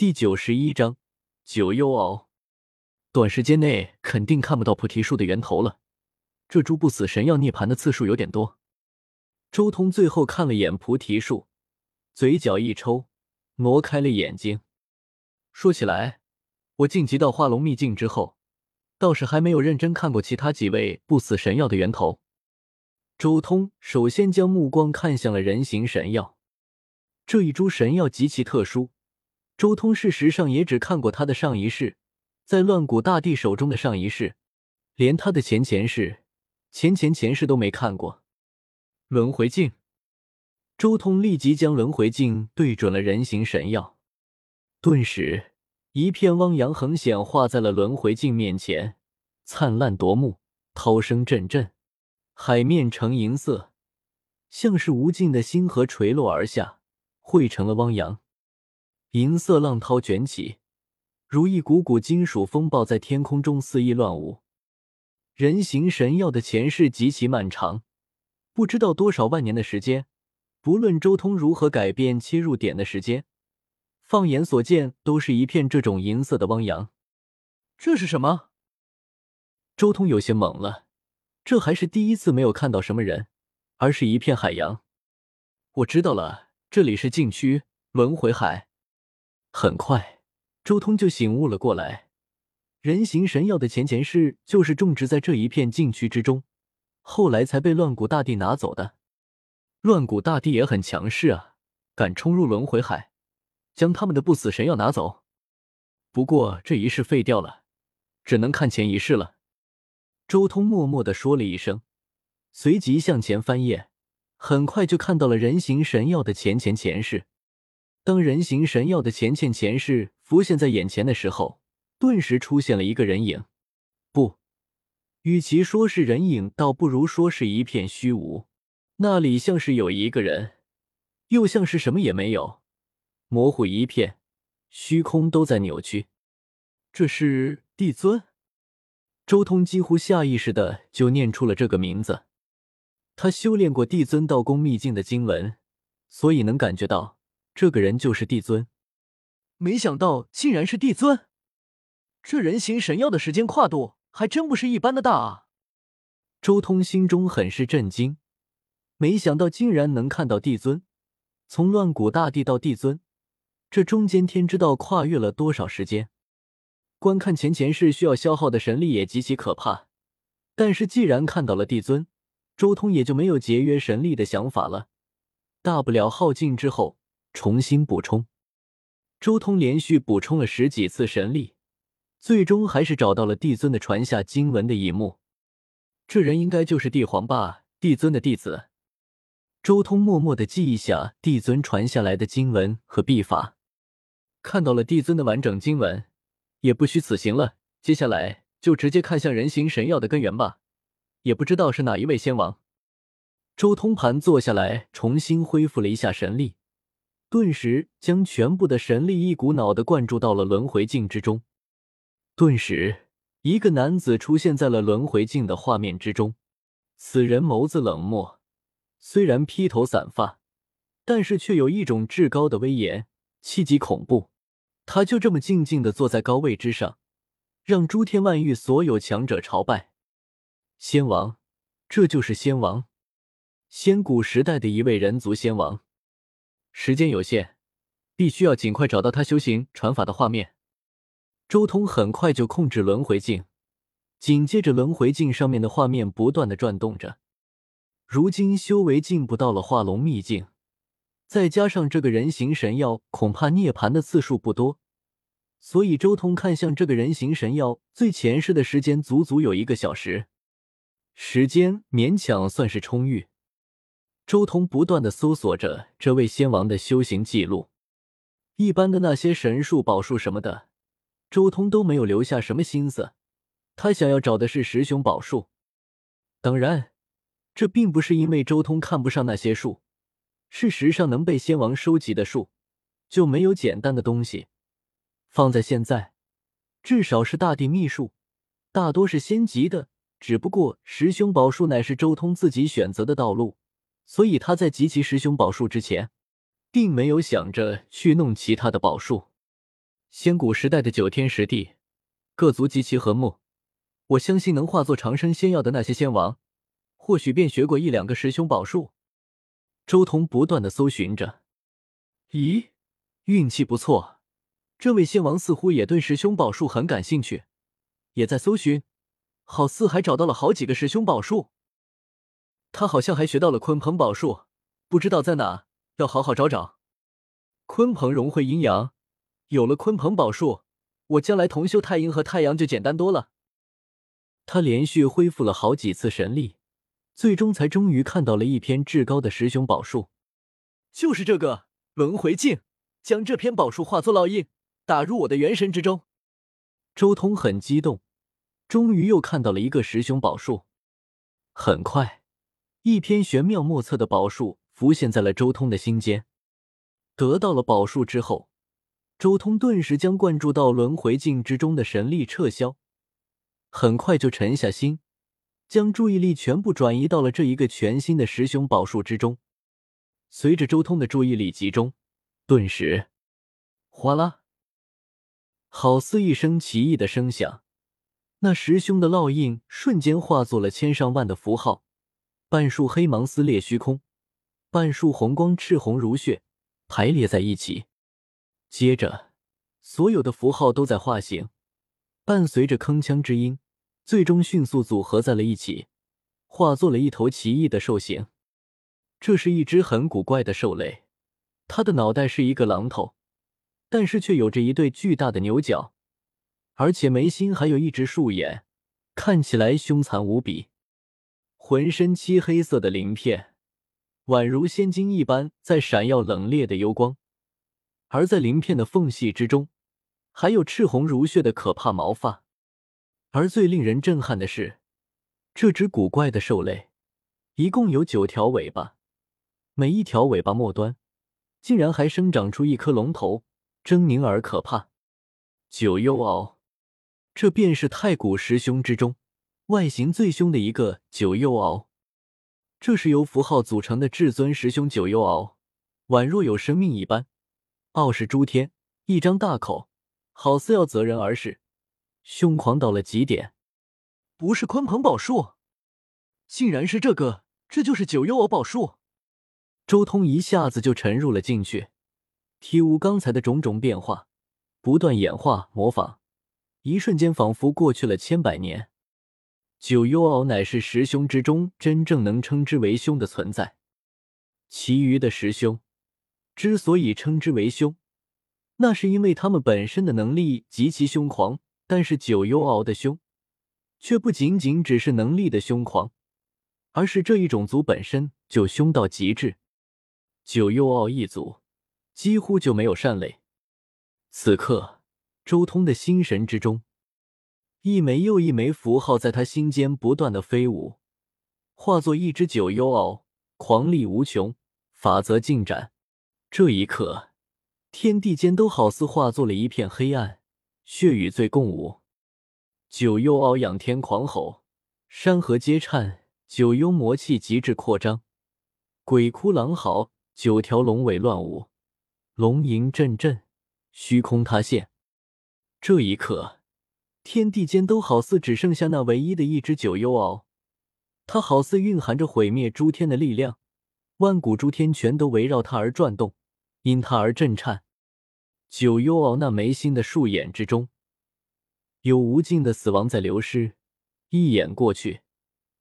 第九十一章九幽鳌。短时间内肯定看不到菩提树的源头了。这株不死神药涅槃的次数有点多。周通最后看了眼菩提树，嘴角一抽，挪开了眼睛。说起来，我晋级到化龙秘境之后，倒是还没有认真看过其他几位不死神药的源头。周通首先将目光看向了人形神药，这一株神药极其特殊。周通事实上也只看过他的上一世，在乱古大帝手中的上一世，连他的前前世、前前前世都没看过。轮回镜，周通立即将轮回镜对准了人形神药，顿时一片汪洋横显化在了轮回镜面前，灿烂夺目，涛声阵阵，海面呈银色，像是无尽的星河垂落而下，汇成了汪洋。银色浪涛卷起，如一股股金属风暴在天空中肆意乱舞。人形神药的前世极其漫长，不知道多少万年的时间。不论周通如何改变切入点的时间，放眼所见都是一片这种银色的汪洋。这是什么？周通有些懵了，这还是第一次没有看到什么人，而是一片海洋。我知道了，这里是禁区轮回海。很快，周通就醒悟了过来。人形神药的前前世就是种植在这一片禁区之中，后来才被乱古大帝拿走的。乱古大帝也很强势啊，敢冲入轮回海，将他们的不死神药拿走。不过这一世废掉了，只能看前一世了。周通默默的说了一声，随即向前翻页，很快就看到了人形神药的前前前世。当人形神药的前前前世浮现在眼前的时候，顿时出现了一个人影。不，与其说是人影，倒不如说是一片虚无。那里像是有一个人，又像是什么也没有，模糊一片，虚空都在扭曲。这是帝尊。周通几乎下意识的就念出了这个名字。他修炼过帝尊道宫秘境的经文，所以能感觉到。这个人就是帝尊，没想到竟然是帝尊。这人形神药的时间跨度还真不是一般的大啊！周通心中很是震惊，没想到竟然能看到帝尊。从乱古大帝到帝尊，这中间天知道跨越了多少时间。观看前前世需要消耗的神力也极其可怕，但是既然看到了帝尊，周通也就没有节约神力的想法了，大不了耗尽之后。重新补充，周通连续补充了十几次神力，最终还是找到了帝尊的传下经文的一幕。这人应该就是帝皇吧，帝尊的弟子。周通默默的记一下帝尊传下来的经文和秘法，看到了帝尊的完整经文，也不虚此行了。接下来就直接看向人形神药的根源吧，也不知道是哪一位仙王。周通盘坐下来，重新恢复了一下神力。顿时将全部的神力一股脑的灌注到了轮回镜之中。顿时，一个男子出现在了轮回镜的画面之中。此人眸子冷漠，虽然披头散发，但是却有一种至高的威严，气极恐怖。他就这么静静的坐在高位之上，让诸天万域所有强者朝拜。仙王，这就是仙王，仙古时代的一位人族仙王。时间有限，必须要尽快找到他修行传法的画面。周通很快就控制轮回镜，紧接着轮回镜上面的画面不断的转动着。如今修为进步到了化龙秘境，再加上这个人形神药，恐怕涅槃的次数不多，所以周通看向这个人形神药最前世的时间足足有一个小时，时间勉强算是充裕。周通不断的搜索着这位仙王的修行记录，一般的那些神术、宝术什么的，周通都没有留下什么心思。他想要找的是十雄宝术。当然，这并不是因为周通看不上那些术。事实上，能被仙王收集的术，就没有简单的东西。放在现在，至少是大地秘术，大多是仙级的。只不过十雄宝术乃是周通自己选择的道路。所以他在集齐十凶宝术之前，并没有想着去弄其他的宝术。仙古时代的九天十地，各族极其和睦。我相信能化作长生仙药的那些仙王，或许便学过一两个师兄宝术。周通不断的搜寻着，咦，运气不错，这位仙王似乎也对师兄宝术很感兴趣，也在搜寻，好似还找到了好几个师兄宝术。他好像还学到了鲲鹏宝术，不知道在哪，要好好找找。鲲鹏融会阴阳，有了鲲鹏宝术，我将来同修太阴和太阳就简单多了。他连续恢复了好几次神力，最终才终于看到了一篇至高的十雄宝术，就是这个轮回镜。将这篇宝术化作烙印，打入我的元神之中。周通很激动，终于又看到了一个十雄宝术。很快，一篇玄妙莫测的宝术浮现在了周通的心间。得到了宝术之后，周通顿时将灌注到轮回镜之中的神力撤销。很快就沉下心，将注意力全部转移到了这一个全新的师兄宝术之中。随着周通的注意力集中，顿时，哗啦，好似一声奇异的声响，那师兄的烙印瞬间化作了千上万的符号，半束黑芒撕裂虚空，半束红光赤红如血，排列在一起。接着，所有的符号都在化形。伴随着铿锵之音，最终迅速组合在了一起，化作了一头奇异的兽形。这是一只很古怪的兽类，它的脑袋是一个榔头，但是却有着一对巨大的牛角，而且眉心还有一只树眼，看起来凶残无比。浑身漆黑色的鳞片，宛如仙金一般，在闪耀冷冽的幽光，而在鳞片的缝隙之中。还有赤红如血的可怕毛发，而最令人震撼的是，这只古怪的兽类一共有九条尾巴，每一条尾巴末端竟然还生长出一颗龙头，狰狞而可怕。九幽鳌，这便是太古十凶之中外形最凶的一个九幽鳌。这是由符号组成的至尊十凶九幽鳌，宛若有生命一般，傲视诸天，一张大口。好似要择人而噬，凶狂到了极点。不是鲲鹏宝术，竟然是这个！这就是九幽鳌宝术。周通一下子就沉入了进去，体悟刚才的种种变化，不断演化模仿，一瞬间仿佛过去了千百年。九幽敖乃是十凶之中真正能称之为凶的存在，其余的十凶之所以称之为凶。那是因为他们本身的能力极其凶狂，但是九幽敖的凶，却不仅仅只是能力的凶狂，而是这一种族本身就凶到极致。九幽鳌一族几乎就没有善类。此刻，周通的心神之中，一枚又一枚符号在他心间不断的飞舞，化作一只九幽鳌，狂力无穷，法则尽展。这一刻。天地间都好似化作了一片黑暗，血与罪共舞。九幽鳌仰天狂吼，山河皆颤。九幽魔气极致扩张，鬼哭狼嚎，九条龙尾乱舞，龙吟阵阵，虚空塌陷。这一刻，天地间都好似只剩下那唯一的一只九幽鳌，它好似蕴含着毁灭诸天的力量，万古诸天全都围绕它而转动。因它而震颤，九幽鳌那眉心的树眼之中，有无尽的死亡在流失。一眼过去，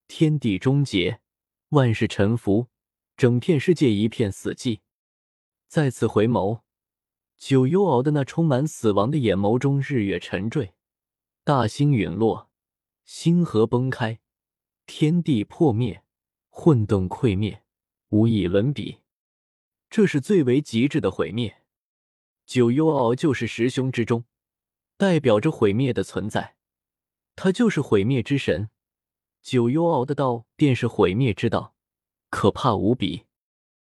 天地终结，万事沉浮，整片世界一片死寂。再次回眸，九幽鳌的那充满死亡的眼眸中，日月沉坠，大星陨落，星河崩开，天地破灭，混沌溃灭，无以伦比。这是最为极致的毁灭，九幽鳌就是十凶之中代表着毁灭的存在，他就是毁灭之神。九幽鳌的道便是毁灭之道，可怕无比。